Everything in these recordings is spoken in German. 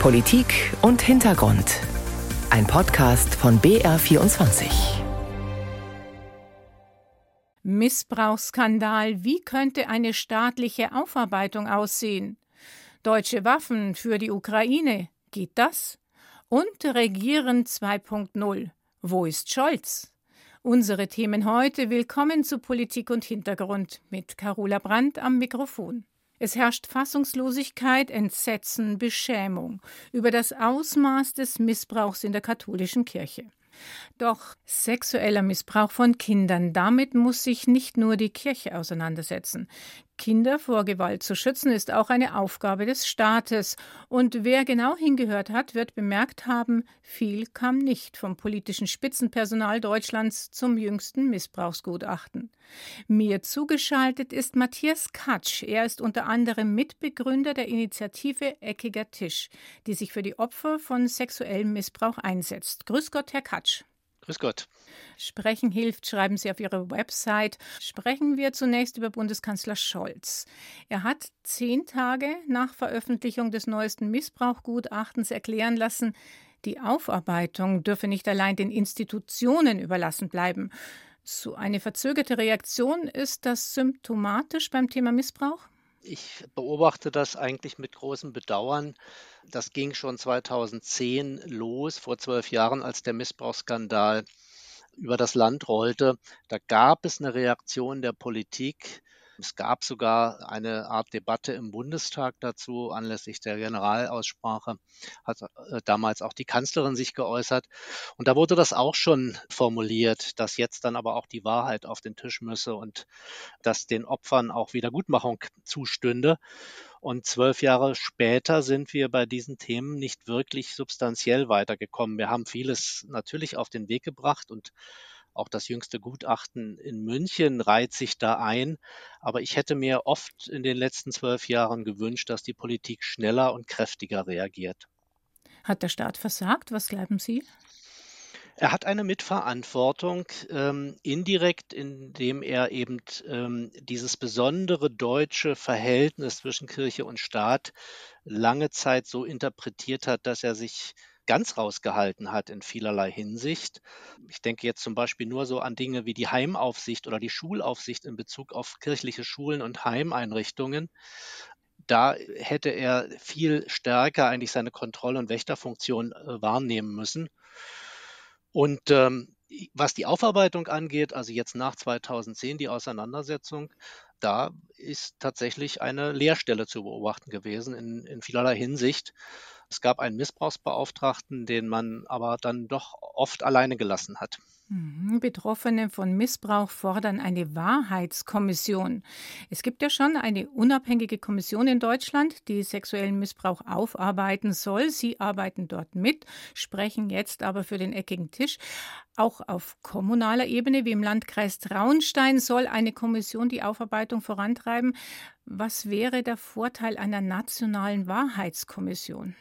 Politik und Hintergrund. Ein Podcast von BR24. Missbrauchsskandal. Wie könnte eine staatliche Aufarbeitung aussehen? Deutsche Waffen für die Ukraine. Geht das? Und Regieren 2.0. Wo ist Scholz? Unsere Themen heute. Willkommen zu Politik und Hintergrund mit Carola Brandt am Mikrofon. Es herrscht Fassungslosigkeit, Entsetzen, Beschämung über das Ausmaß des Missbrauchs in der katholischen Kirche. Doch sexueller Missbrauch von Kindern, damit muss sich nicht nur die Kirche auseinandersetzen. Kinder vor Gewalt zu schützen, ist auch eine Aufgabe des Staates. Und wer genau hingehört hat, wird bemerkt haben, viel kam nicht vom politischen Spitzenpersonal Deutschlands zum jüngsten Missbrauchsgutachten. Mir zugeschaltet ist Matthias Katsch. Er ist unter anderem Mitbegründer der Initiative Eckiger Tisch, die sich für die Opfer von sexuellem Missbrauch einsetzt. Grüß Gott, Herr Katsch. Grüß Gott. Sprechen hilft, schreiben Sie auf Ihrer Website. Sprechen wir zunächst über Bundeskanzler Scholz. Er hat zehn Tage nach Veröffentlichung des neuesten Missbrauchgutachtens erklären lassen, die Aufarbeitung dürfe nicht allein den Institutionen überlassen bleiben. So eine verzögerte Reaktion, ist das symptomatisch beim Thema Missbrauch? Ich beobachte das eigentlich mit großem Bedauern. Das ging schon 2010 los, vor zwölf Jahren, als der Missbrauchsskandal über das Land rollte. Da gab es eine Reaktion der Politik. Es gab sogar eine Art Debatte im Bundestag dazu, anlässlich der Generalaussprache hat äh, damals auch die Kanzlerin sich geäußert. Und da wurde das auch schon formuliert, dass jetzt dann aber auch die Wahrheit auf den Tisch müsse und dass den Opfern auch Wiedergutmachung zustünde. Und zwölf Jahre später sind wir bei diesen Themen nicht wirklich substanziell weitergekommen. Wir haben vieles natürlich auf den Weg gebracht und auch das jüngste Gutachten in München reiht sich da ein. Aber ich hätte mir oft in den letzten zwölf Jahren gewünscht, dass die Politik schneller und kräftiger reagiert. Hat der Staat versagt? Was glauben Sie? Er hat eine Mitverantwortung ähm, indirekt, indem er eben ähm, dieses besondere deutsche Verhältnis zwischen Kirche und Staat lange Zeit so interpretiert hat, dass er sich ganz rausgehalten hat in vielerlei Hinsicht. Ich denke jetzt zum Beispiel nur so an Dinge wie die Heimaufsicht oder die Schulaufsicht in Bezug auf kirchliche Schulen und Heimeinrichtungen. Da hätte er viel stärker eigentlich seine Kontroll- und Wächterfunktion äh, wahrnehmen müssen. Und ähm, was die Aufarbeitung angeht, also jetzt nach 2010 die Auseinandersetzung, da ist tatsächlich eine Leerstelle zu beobachten gewesen in, in vielerlei Hinsicht. Es gab einen Missbrauchsbeauftragten, den man aber dann doch oft alleine gelassen hat. Mhm. Betroffene von Missbrauch fordern eine Wahrheitskommission. Es gibt ja schon eine unabhängige Kommission in Deutschland, die sexuellen Missbrauch aufarbeiten soll. Sie arbeiten dort mit, sprechen jetzt aber für den eckigen Tisch. Auch auf kommunaler Ebene, wie im Landkreis Traunstein, soll eine Kommission die Aufarbeitung vorantreiben. Was wäre der Vorteil einer nationalen Wahrheitskommission?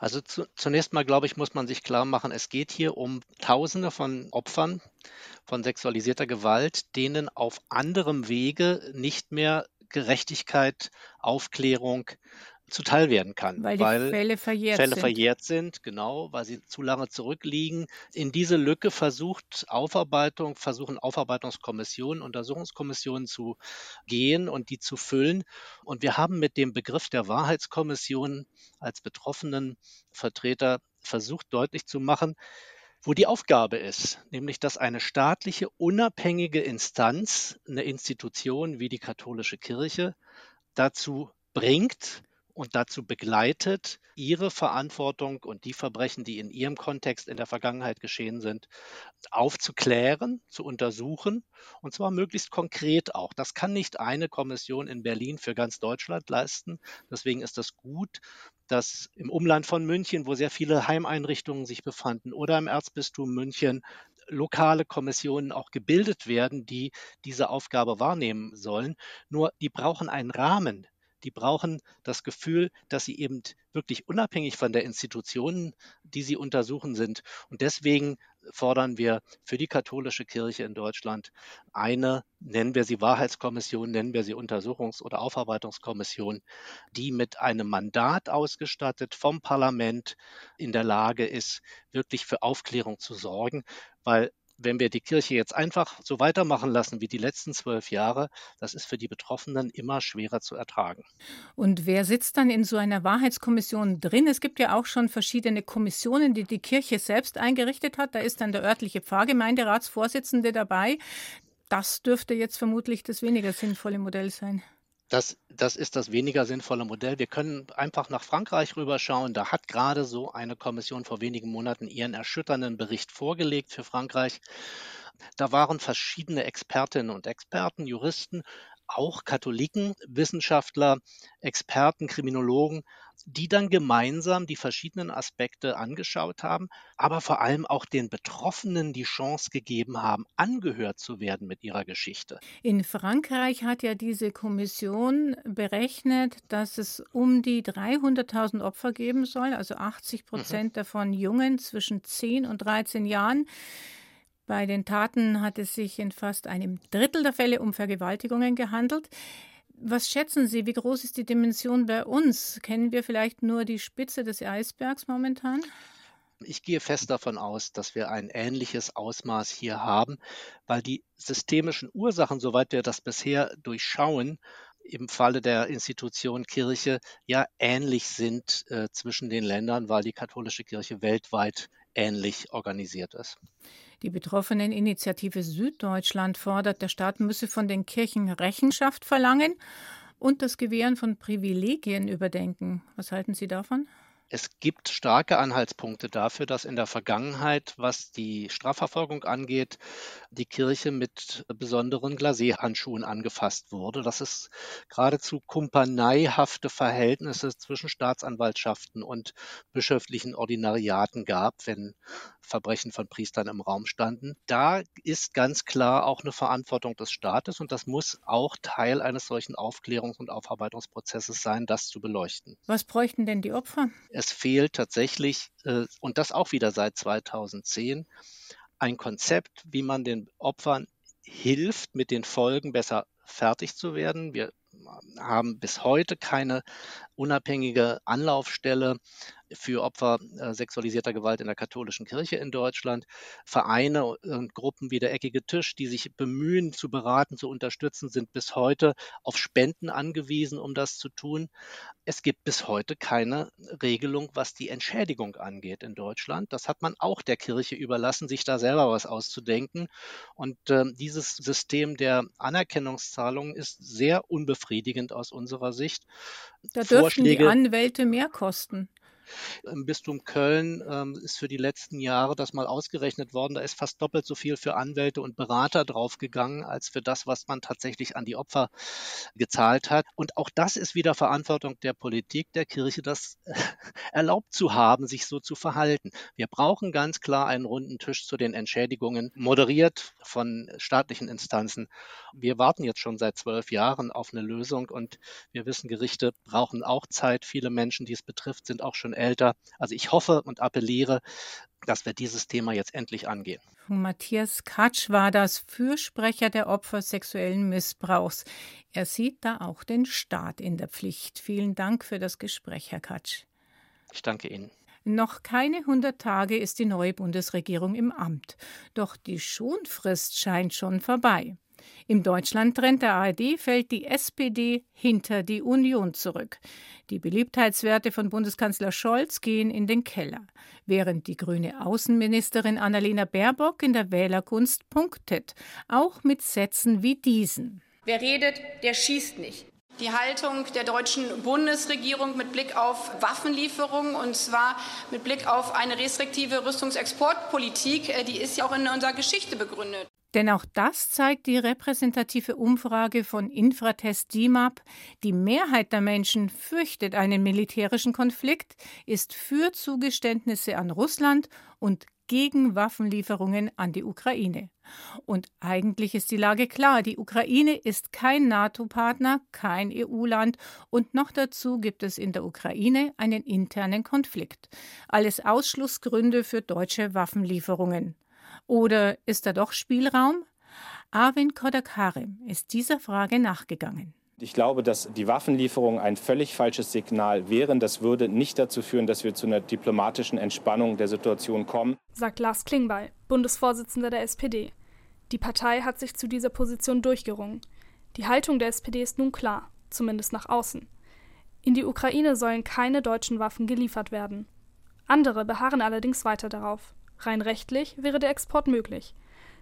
Also zu, zunächst mal, glaube ich, muss man sich klar machen, es geht hier um Tausende von Opfern von sexualisierter Gewalt, denen auf anderem Wege nicht mehr Gerechtigkeit, Aufklärung, zuteil werden kann. Weil die weil Fälle verjährt Fälle sind. verjährt sind, genau, weil sie zu lange zurückliegen. In diese Lücke versucht Aufarbeitung, versuchen Aufarbeitungskommissionen, Untersuchungskommissionen zu gehen und die zu füllen. Und wir haben mit dem Begriff der Wahrheitskommission als betroffenen Vertreter versucht deutlich zu machen, wo die Aufgabe ist, nämlich dass eine staatliche unabhängige Instanz, eine Institution wie die katholische Kirche dazu bringt, und dazu begleitet, ihre Verantwortung und die Verbrechen, die in ihrem Kontext in der Vergangenheit geschehen sind, aufzuklären, zu untersuchen und zwar möglichst konkret auch. Das kann nicht eine Kommission in Berlin für ganz Deutschland leisten. Deswegen ist es gut, dass im Umland von München, wo sehr viele Heimeinrichtungen sich befanden, oder im Erzbistum München lokale Kommissionen auch gebildet werden, die diese Aufgabe wahrnehmen sollen. Nur die brauchen einen Rahmen, die brauchen das Gefühl, dass sie eben wirklich unabhängig von der Institution, die sie untersuchen sind. Und deswegen fordern wir für die katholische Kirche in Deutschland eine, nennen wir sie Wahrheitskommission, nennen wir sie Untersuchungs- oder Aufarbeitungskommission, die mit einem Mandat ausgestattet vom Parlament in der Lage ist, wirklich für Aufklärung zu sorgen, weil wenn wir die Kirche jetzt einfach so weitermachen lassen wie die letzten zwölf Jahre, das ist für die Betroffenen immer schwerer zu ertragen. Und wer sitzt dann in so einer Wahrheitskommission drin? Es gibt ja auch schon verschiedene Kommissionen, die die Kirche selbst eingerichtet hat. Da ist dann der örtliche Pfarrgemeinderatsvorsitzende dabei. Das dürfte jetzt vermutlich das weniger sinnvolle Modell sein. Das, das ist das weniger sinnvolle Modell. Wir können einfach nach Frankreich rüberschauen. Da hat gerade so eine Kommission vor wenigen Monaten ihren erschütternden Bericht vorgelegt für Frankreich. Da waren verschiedene Expertinnen und Experten, Juristen, auch Katholiken, Wissenschaftler, Experten, Kriminologen, die dann gemeinsam die verschiedenen Aspekte angeschaut haben, aber vor allem auch den Betroffenen die Chance gegeben haben, angehört zu werden mit ihrer Geschichte. In Frankreich hat ja diese Kommission berechnet, dass es um die 300.000 Opfer geben soll, also 80 Prozent mhm. davon Jungen zwischen 10 und 13 Jahren. Bei den Taten hat es sich in fast einem Drittel der Fälle um Vergewaltigungen gehandelt. Was schätzen Sie, wie groß ist die Dimension bei uns? Kennen wir vielleicht nur die Spitze des Eisbergs momentan? Ich gehe fest davon aus, dass wir ein ähnliches Ausmaß hier haben, weil die systemischen Ursachen, soweit wir das bisher durchschauen, im Falle der Institution Kirche ja ähnlich sind äh, zwischen den Ländern, weil die katholische Kirche weltweit ähnlich organisiert ist. Die betroffenen Initiative Süddeutschland fordert, der Staat müsse von den Kirchen Rechenschaft verlangen und das Gewähren von Privilegien überdenken. Was halten Sie davon? Es gibt starke Anhaltspunkte dafür, dass in der Vergangenheit, was die Strafverfolgung angeht, die Kirche mit besonderen Glacé-Handschuhen angefasst wurde, dass es geradezu kumpaneihafte Verhältnisse zwischen Staatsanwaltschaften und bischöflichen Ordinariaten gab, wenn Verbrechen von Priestern im Raum standen. Da ist ganz klar auch eine Verantwortung des Staates und das muss auch Teil eines solchen Aufklärungs- und Aufarbeitungsprozesses sein, das zu beleuchten. Was bräuchten denn die Opfer? Es fehlt tatsächlich, äh, und das auch wieder seit 2010, ein Konzept, wie man den Opfern hilft, mit den Folgen besser fertig zu werden. Wir haben bis heute keine unabhängige Anlaufstelle für Opfer äh, sexualisierter Gewalt in der katholischen Kirche in Deutschland. Vereine und Gruppen wie der Eckige Tisch, die sich bemühen, zu beraten, zu unterstützen, sind bis heute auf Spenden angewiesen, um das zu tun. Es gibt bis heute keine Regelung, was die Entschädigung angeht in Deutschland. Das hat man auch der Kirche überlassen, sich da selber was auszudenken. Und äh, dieses System der Anerkennungszahlungen ist sehr unbefriedigend aus unserer Sicht. Da dürften die Anwälte mehr kosten. Im Bistum Köln ähm, ist für die letzten Jahre das mal ausgerechnet worden. Da ist fast doppelt so viel für Anwälte und Berater draufgegangen, als für das, was man tatsächlich an die Opfer gezahlt hat. Und auch das ist wieder Verantwortung der Politik, der Kirche, das erlaubt zu haben, sich so zu verhalten. Wir brauchen ganz klar einen runden Tisch zu den Entschädigungen, moderiert von staatlichen Instanzen. Wir warten jetzt schon seit zwölf Jahren auf eine Lösung und wir wissen, Gerichte brauchen auch Zeit. Viele Menschen, die es betrifft, sind auch schon älter. Also ich hoffe und appelliere, dass wir dieses Thema jetzt endlich angehen. Matthias Katsch war das Fürsprecher der Opfer sexuellen Missbrauchs. Er sieht da auch den Staat in der Pflicht. Vielen Dank für das Gespräch, Herr Katsch. Ich danke Ihnen. Noch keine 100 Tage ist die neue Bundesregierung im Amt. Doch die Schonfrist scheint schon vorbei. Im Deutschlandtrend der ARD fällt die SPD hinter die Union zurück. Die Beliebtheitswerte von Bundeskanzler Scholz gehen in den Keller, während die grüne Außenministerin Annalena Baerbock in der Wählerkunst punktet, auch mit Sätzen wie diesen. Wer redet, der schießt nicht. Die Haltung der deutschen Bundesregierung mit Blick auf Waffenlieferungen und zwar mit Blick auf eine restriktive Rüstungsexportpolitik, äh, die ist ja auch in unserer Geschichte begründet. Denn auch das zeigt die repräsentative Umfrage von Infratest DIMAP. Die Mehrheit der Menschen fürchtet einen militärischen Konflikt, ist für Zugeständnisse an Russland und gegen Waffenlieferungen an die Ukraine. Und eigentlich ist die Lage klar, die Ukraine ist kein NATO-Partner, kein EU-Land und noch dazu gibt es in der Ukraine einen internen Konflikt. Alles Ausschlussgründe für deutsche Waffenlieferungen. Oder ist da doch Spielraum? Arvin Kodakarim ist dieser Frage nachgegangen. Ich glaube, dass die Waffenlieferungen ein völlig falsches Signal wären. Das würde nicht dazu führen, dass wir zu einer diplomatischen Entspannung der Situation kommen, sagt Lars Klingbeil, Bundesvorsitzender der SPD. Die Partei hat sich zu dieser Position durchgerungen. Die Haltung der SPD ist nun klar, zumindest nach außen. In die Ukraine sollen keine deutschen Waffen geliefert werden. Andere beharren allerdings weiter darauf. Rein rechtlich wäre der Export möglich.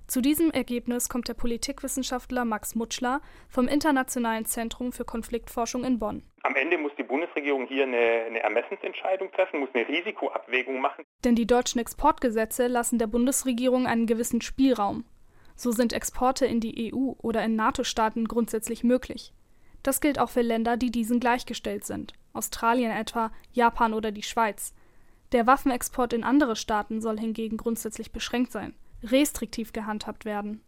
Zu diesem Ergebnis kommt der Politikwissenschaftler Max Mutschler vom Internationalen Zentrum für Konfliktforschung in Bonn. Am Ende muss die Bundesregierung hier eine, eine, Ermessensentscheidung treffen, muss eine Risikoabwägung machen. Denn die deutschen Exportgesetze lassen der Bundesregierung einen gewissen Spielraum. So sind Exporte in die EU oder in NATO-Staaten grundsätzlich möglich. Das gilt auch für Länder, die diesen gleichgestellt sind, Australien etwa, Japan oder die Schweiz. Der Waffenexport in andere Staaten soll hingegen grundsätzlich beschränkt sein restriktiv gehandhabt werden.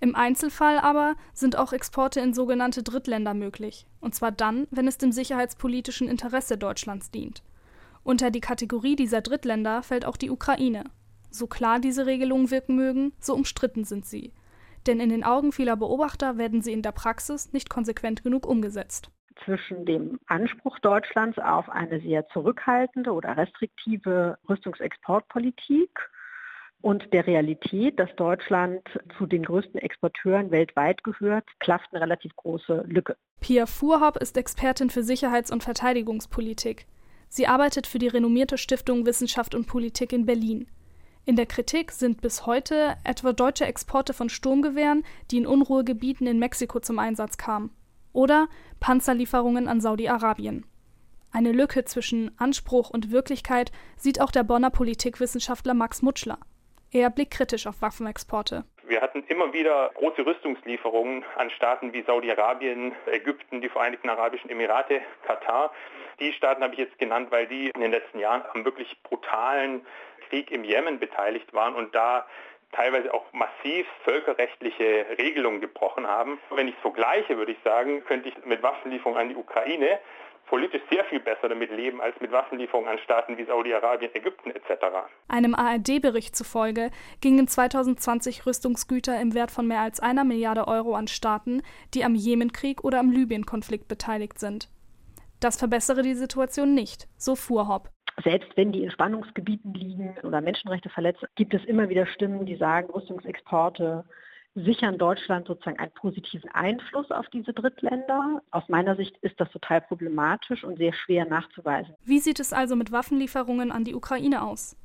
Im Einzelfall aber sind auch Exporte in sogenannte Drittländer möglich, und zwar dann, wenn es dem sicherheitspolitischen Interesse Deutschlands dient. Unter die Kategorie dieser Drittländer fällt auch die Ukraine. So klar diese Regelungen wirken mögen, so umstritten sind sie. Denn in den Augen vieler Beobachter werden sie in der Praxis nicht konsequent genug umgesetzt. Zwischen dem Anspruch Deutschlands auf eine sehr zurückhaltende oder restriktive Rüstungsexportpolitik und der Realität, dass Deutschland zu den größten Exporteuren weltweit gehört, klafft eine relativ große Lücke. Pia Fuhrhopp ist Expertin für Sicherheits- und Verteidigungspolitik. Sie arbeitet für die renommierte Stiftung Wissenschaft und Politik in Berlin. In der Kritik sind bis heute etwa deutsche Exporte von Sturmgewehren, die in Unruhegebieten in Mexiko zum Einsatz kamen, oder Panzerlieferungen an Saudi-Arabien. Eine Lücke zwischen Anspruch und Wirklichkeit sieht auch der Bonner Politikwissenschaftler Max Mutschler. Er blickt kritisch auf Waffenexporte. Wir hatten immer wieder große Rüstungslieferungen an Staaten wie Saudi-Arabien, Ägypten, die Vereinigten Arabischen Emirate, Katar. Die Staaten habe ich jetzt genannt, weil die in den letzten Jahren am wirklich brutalen Krieg im Jemen beteiligt waren und da teilweise auch massiv völkerrechtliche Regelungen gebrochen haben. Wenn ich es vergleiche, würde ich sagen, könnte ich mit Waffenlieferungen an die Ukraine politisch sehr viel besser damit leben als mit Waffenlieferungen an Staaten wie Saudi-Arabien, Ägypten etc. Einem ARD-Bericht zufolge gingen 2020 Rüstungsgüter im Wert von mehr als einer Milliarde Euro an Staaten, die am Jemenkrieg oder am Libyen-Konflikt beteiligt sind. Das verbessere die Situation nicht, so fuhr Hopp. Selbst wenn die in Spannungsgebieten liegen oder Menschenrechte verletzen, gibt es immer wieder Stimmen, die sagen, Rüstungsexporte sichern Deutschland sozusagen einen positiven Einfluss auf diese Drittländer. Aus meiner Sicht ist das total problematisch und sehr schwer nachzuweisen. Wie sieht es also mit Waffenlieferungen an die Ukraine aus?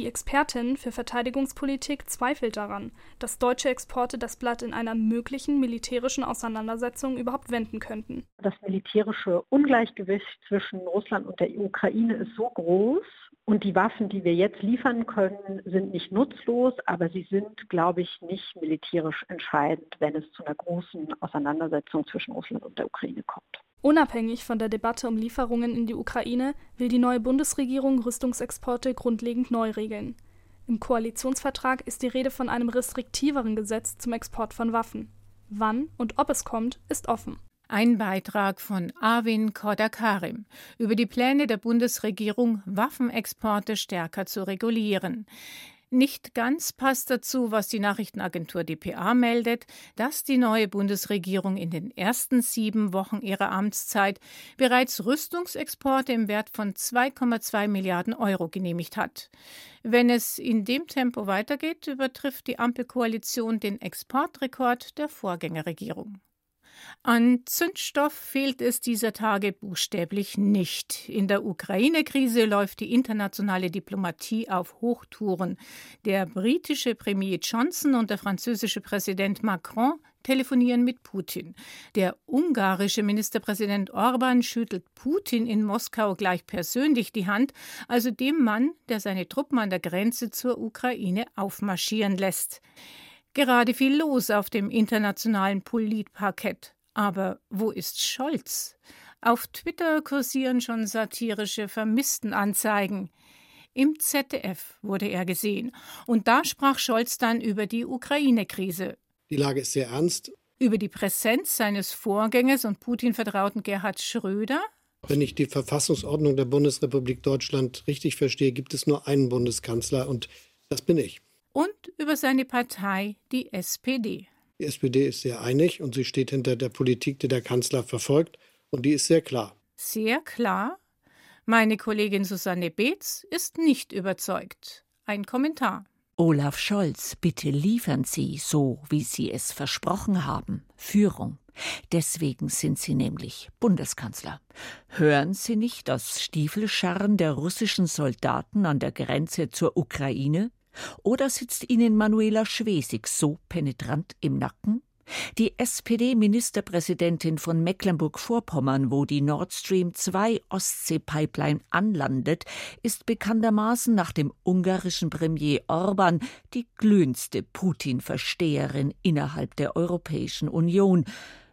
Die Expertin für Verteidigungspolitik zweifelt daran, dass deutsche Exporte das Blatt in einer möglichen militärischen Auseinandersetzung überhaupt wenden könnten. Das militärische Ungleichgewicht zwischen Russland und der Ukraine ist so groß, und die Waffen, die wir jetzt liefern können, sind nicht nutzlos, aber sie sind, glaube ich, nicht militärisch entscheidend, wenn es zu einer großen Auseinandersetzung zwischen Russland und der Ukraine kommt. Unabhängig von der Debatte um Lieferungen in die Ukraine will die neue Bundesregierung Rüstungsexporte grundlegend neu regeln. Im Koalitionsvertrag ist die Rede von einem restriktiveren Gesetz zum Export von Waffen. Wann und ob es kommt, ist offen. Ein Beitrag von Arvin Kodakarim über die Pläne der Bundesregierung, Waffenexporte stärker zu regulieren. Nicht ganz passt dazu, was die Nachrichtenagentur dpa meldet, dass die neue Bundesregierung in den ersten sieben Wochen ihrer Amtszeit bereits Rüstungsexporte im Wert von 2,2 Milliarden Euro genehmigt hat. Wenn es in dem Tempo weitergeht, übertrifft die Ampelkoalition den Exportrekord der Vorgängerregierung. An Zündstoff fehlt es dieser Tage buchstäblich nicht. In der Ukraine-Krise läuft die internationale Diplomatie auf Hochtouren. Der britische Premier Johnson und der französische Präsident Macron telefonieren mit Putin. Der ungarische Ministerpräsident Orban schüttelt Putin in Moskau gleich persönlich die Hand, also dem Mann, der seine Truppen an der Grenze zur Ukraine aufmarschieren lässt. Gerade viel los auf dem internationalen Politparkett. Aber wo ist Scholz? Auf Twitter kursieren schon satirische Vermisstenanzeigen. Im ZDF wurde er gesehen. Und da sprach Scholz dann über die Ukraine-Krise. Die Lage ist sehr ernst. Über die Präsenz seines Vorgängers und Putin-Vertrauten Gerhard Schröder. Wenn ich die Verfassungsordnung der Bundesrepublik Deutschland richtig verstehe, gibt es nur einen Bundeskanzler und das bin ich. Und über seine Partei, die SPD. Die SPD ist sehr einig und sie steht hinter der Politik, die der Kanzler verfolgt, und die ist sehr klar. Sehr klar? Meine Kollegin Susanne Beetz ist nicht überzeugt. Ein Kommentar. Olaf Scholz, bitte liefern Sie, so wie Sie es versprochen haben, Führung. Deswegen sind Sie nämlich Bundeskanzler. Hören Sie nicht das Stiefelscharren der russischen Soldaten an der Grenze zur Ukraine? Oder sitzt Ihnen Manuela Schwesig so penetrant im Nacken? Die SPD-Ministerpräsidentin von Mecklenburg-Vorpommern, wo die Nord Stream 2 Ostsee-Pipeline anlandet, ist bekanntermaßen nach dem ungarischen Premier Orban die glühendste Putin-Versteherin innerhalb der Europäischen Union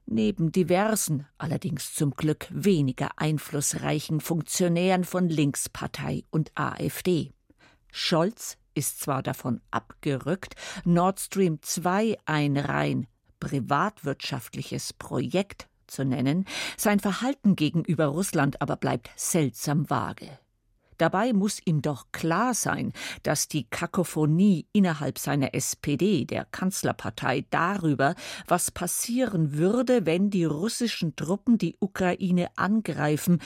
neben diversen, allerdings zum Glück weniger einflussreichen Funktionären von Linkspartei und AfD. Scholz ist zwar davon abgerückt, Nord Stream 2 ein rein privatwirtschaftliches Projekt zu nennen, sein Verhalten gegenüber Russland aber bleibt seltsam vage. Dabei muss ihm doch klar sein, dass die Kakophonie innerhalb seiner SPD, der Kanzlerpartei, darüber, was passieren würde, wenn die russischen Truppen die Ukraine angreifen,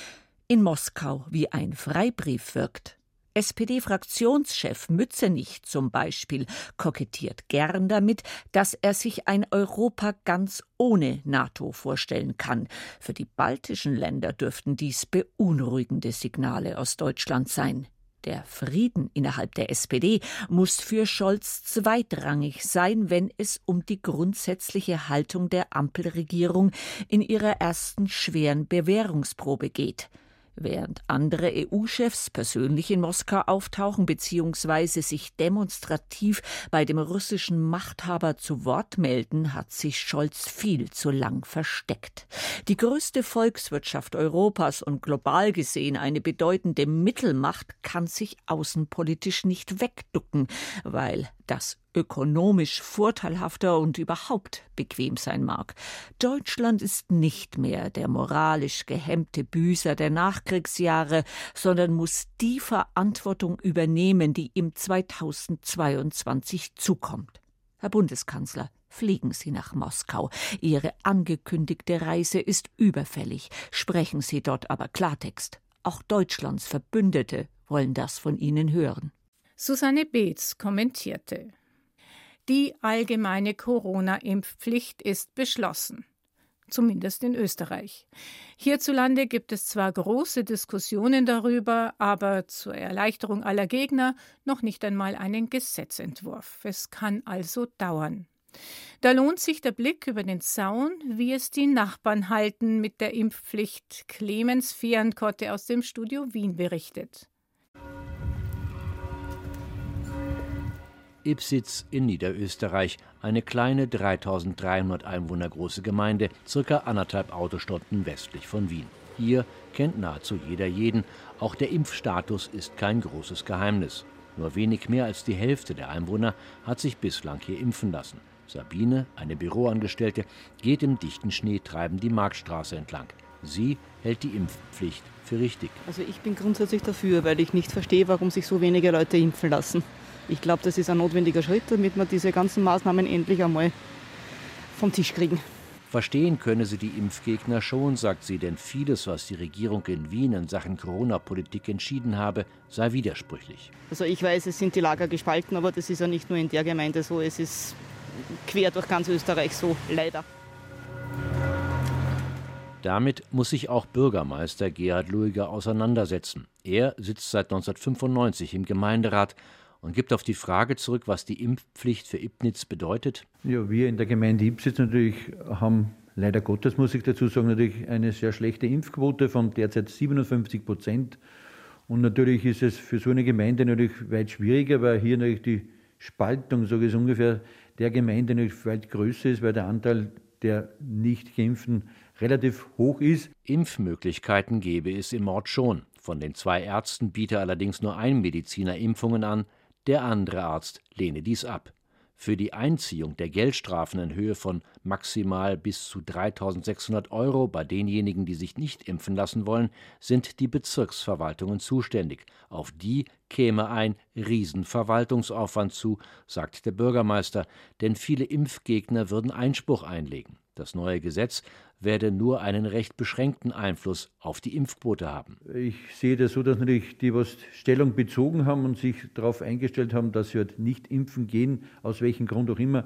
in Moskau wie ein Freibrief wirkt. SPD-Fraktionschef Mützenich zum Beispiel kokettiert gern damit, dass er sich ein Europa ganz ohne NATO vorstellen kann. Für die baltischen Länder dürften dies beunruhigende Signale aus Deutschland sein. Der Frieden innerhalb der SPD muss für Scholz zweitrangig sein, wenn es um die grundsätzliche Haltung der Ampelregierung in ihrer ersten schweren Bewährungsprobe geht. Während andere EU-Chefs persönlich in Moskau auftauchen bzw. sich demonstrativ bei dem russischen Machthaber zu Wort melden, hat sich Scholz viel zu lang versteckt. Die größte Volkswirtschaft Europas und global gesehen eine bedeutende Mittelmacht kann sich außenpolitisch nicht wegducken, weil das ökonomisch vorteilhafter und überhaupt bequem sein mag. Deutschland ist nicht mehr der moralisch gehemmte Büßer der Nachkriegsjahre, sondern muss die Verantwortung übernehmen, die ihm 2022 zukommt. Herr Bundeskanzler, fliegen Sie nach Moskau. Ihre angekündigte Reise ist überfällig. Sprechen Sie dort aber Klartext. Auch Deutschlands Verbündete wollen das von Ihnen hören. Susanne Beetz kommentierte die allgemeine Corona-Impfpflicht ist beschlossen. Zumindest in Österreich. Hierzulande gibt es zwar große Diskussionen darüber, aber zur Erleichterung aller Gegner noch nicht einmal einen Gesetzentwurf. Es kann also dauern. Da lohnt sich der Blick über den Zaun, wie es die Nachbarn halten mit der Impfpflicht. Clemens Fehrenkotte aus dem Studio Wien berichtet. Ipsitz in Niederösterreich, eine kleine 3300 Einwohner große Gemeinde, circa anderthalb Autostunden westlich von Wien. Hier kennt nahezu jeder jeden, auch der Impfstatus ist kein großes Geheimnis. Nur wenig mehr als die Hälfte der Einwohner hat sich bislang hier impfen lassen. Sabine, eine Büroangestellte, geht im dichten Schneetreiben die Marktstraße entlang. Sie hält die Impfpflicht für richtig. Also ich bin grundsätzlich dafür, weil ich nicht verstehe, warum sich so wenige Leute impfen lassen. Ich glaube, das ist ein notwendiger Schritt, damit wir diese ganzen Maßnahmen endlich einmal vom Tisch kriegen. Verstehen könne sie die Impfgegner schon, sagt sie, denn vieles, was die Regierung in Wien in Sachen Corona-Politik entschieden habe, sei widersprüchlich. Also ich weiß, es sind die Lager gespalten, aber das ist ja nicht nur in der Gemeinde so, es ist quer durch ganz Österreich so, leider. Damit muss sich auch Bürgermeister Gerhard Luiger auseinandersetzen. Er sitzt seit 1995 im Gemeinderat und gibt auf die Frage zurück, was die Impfpflicht für Ibnitz bedeutet. Ja, wir in der Gemeinde Ibnitz natürlich haben leider Gottes, muss ich dazu sagen, natürlich eine sehr schlechte Impfquote von derzeit 57 Prozent. Und natürlich ist es für so eine Gemeinde natürlich weit schwieriger, weil hier natürlich die Spaltung, sage ich ungefähr, der Gemeinde natürlich weit größer ist, weil der Anteil der nicht geimpften relativ hoch ist. Impfmöglichkeiten gäbe es im Ort schon. Von den zwei Ärzten biete allerdings nur ein Mediziner Impfungen an, der andere Arzt lehne dies ab. Für die Einziehung der Geldstrafen in Höhe von maximal bis zu 3.600 Euro bei denjenigen, die sich nicht impfen lassen wollen, sind die Bezirksverwaltungen zuständig. Auf die käme ein Riesenverwaltungsaufwand zu, sagt der Bürgermeister, denn viele Impfgegner würden Einspruch einlegen. Das neue Gesetz werde nur einen recht beschränkten Einfluss auf die Impfquote haben. Ich sehe das so, dass natürlich die, was Stellung bezogen haben und sich darauf eingestellt haben, dass sie halt nicht impfen gehen, aus welchem Grund auch immer,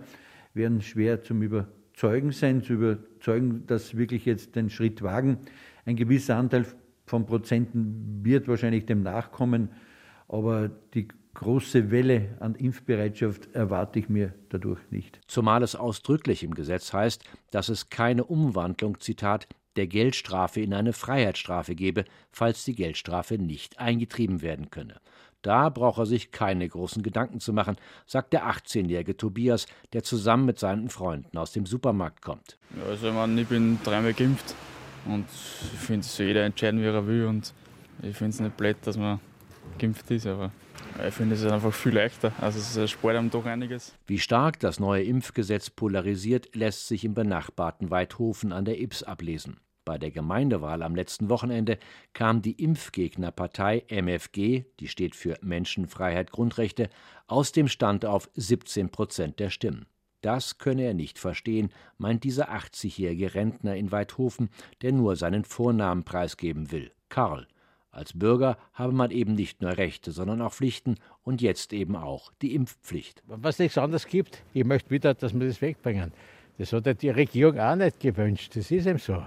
werden schwer zum Überzeugen sein, zu überzeugen, dass wirklich jetzt den Schritt wagen. Ein gewisser Anteil von Prozenten wird wahrscheinlich dem nachkommen, aber die große Welle an Impfbereitschaft erwarte ich mir dadurch nicht. Zumal es ausdrücklich im Gesetz heißt, dass es keine Umwandlung, Zitat, der Geldstrafe in eine Freiheitsstrafe gebe, falls die Geldstrafe nicht eingetrieben werden könne. Da braucht er sich keine großen Gedanken zu machen, sagt der 18-jährige Tobias, der zusammen mit seinen Freunden aus dem Supermarkt kommt. Ja, also ich, meine, ich bin dreimal geimpft und ich finde, es soll jeder entscheiden, wie er will und ich finde es nicht blöd, dass man geimpft ist, aber ich finde, es einfach viel leichter. Also es erspart einem doch einiges. Wie stark das neue Impfgesetz polarisiert, lässt sich im benachbarten Weidhofen an der Ips ablesen. Bei der Gemeindewahl am letzten Wochenende kam die Impfgegnerpartei MFG, die steht für Menschenfreiheit Grundrechte, aus dem Stand auf 17 Prozent der Stimmen. Das könne er nicht verstehen, meint dieser 80-jährige Rentner in Weidhofen, der nur seinen Vornamen preisgeben will. Karl. Als Bürger habe man eben nicht nur Rechte, sondern auch Pflichten und jetzt eben auch die Impfpflicht. Was nichts anderes gibt, ich möchte wieder, dass wir das wegbringen. Das hat die Regierung auch nicht gewünscht. Das ist eben so.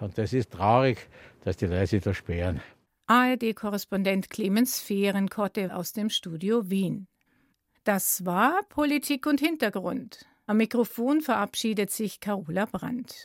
Und das ist traurig, dass die Leute sich da sperren. ARD-Korrespondent Clemens Fehrenkotte aus dem Studio Wien. Das war Politik und Hintergrund. Am Mikrofon verabschiedet sich Carola Brandt.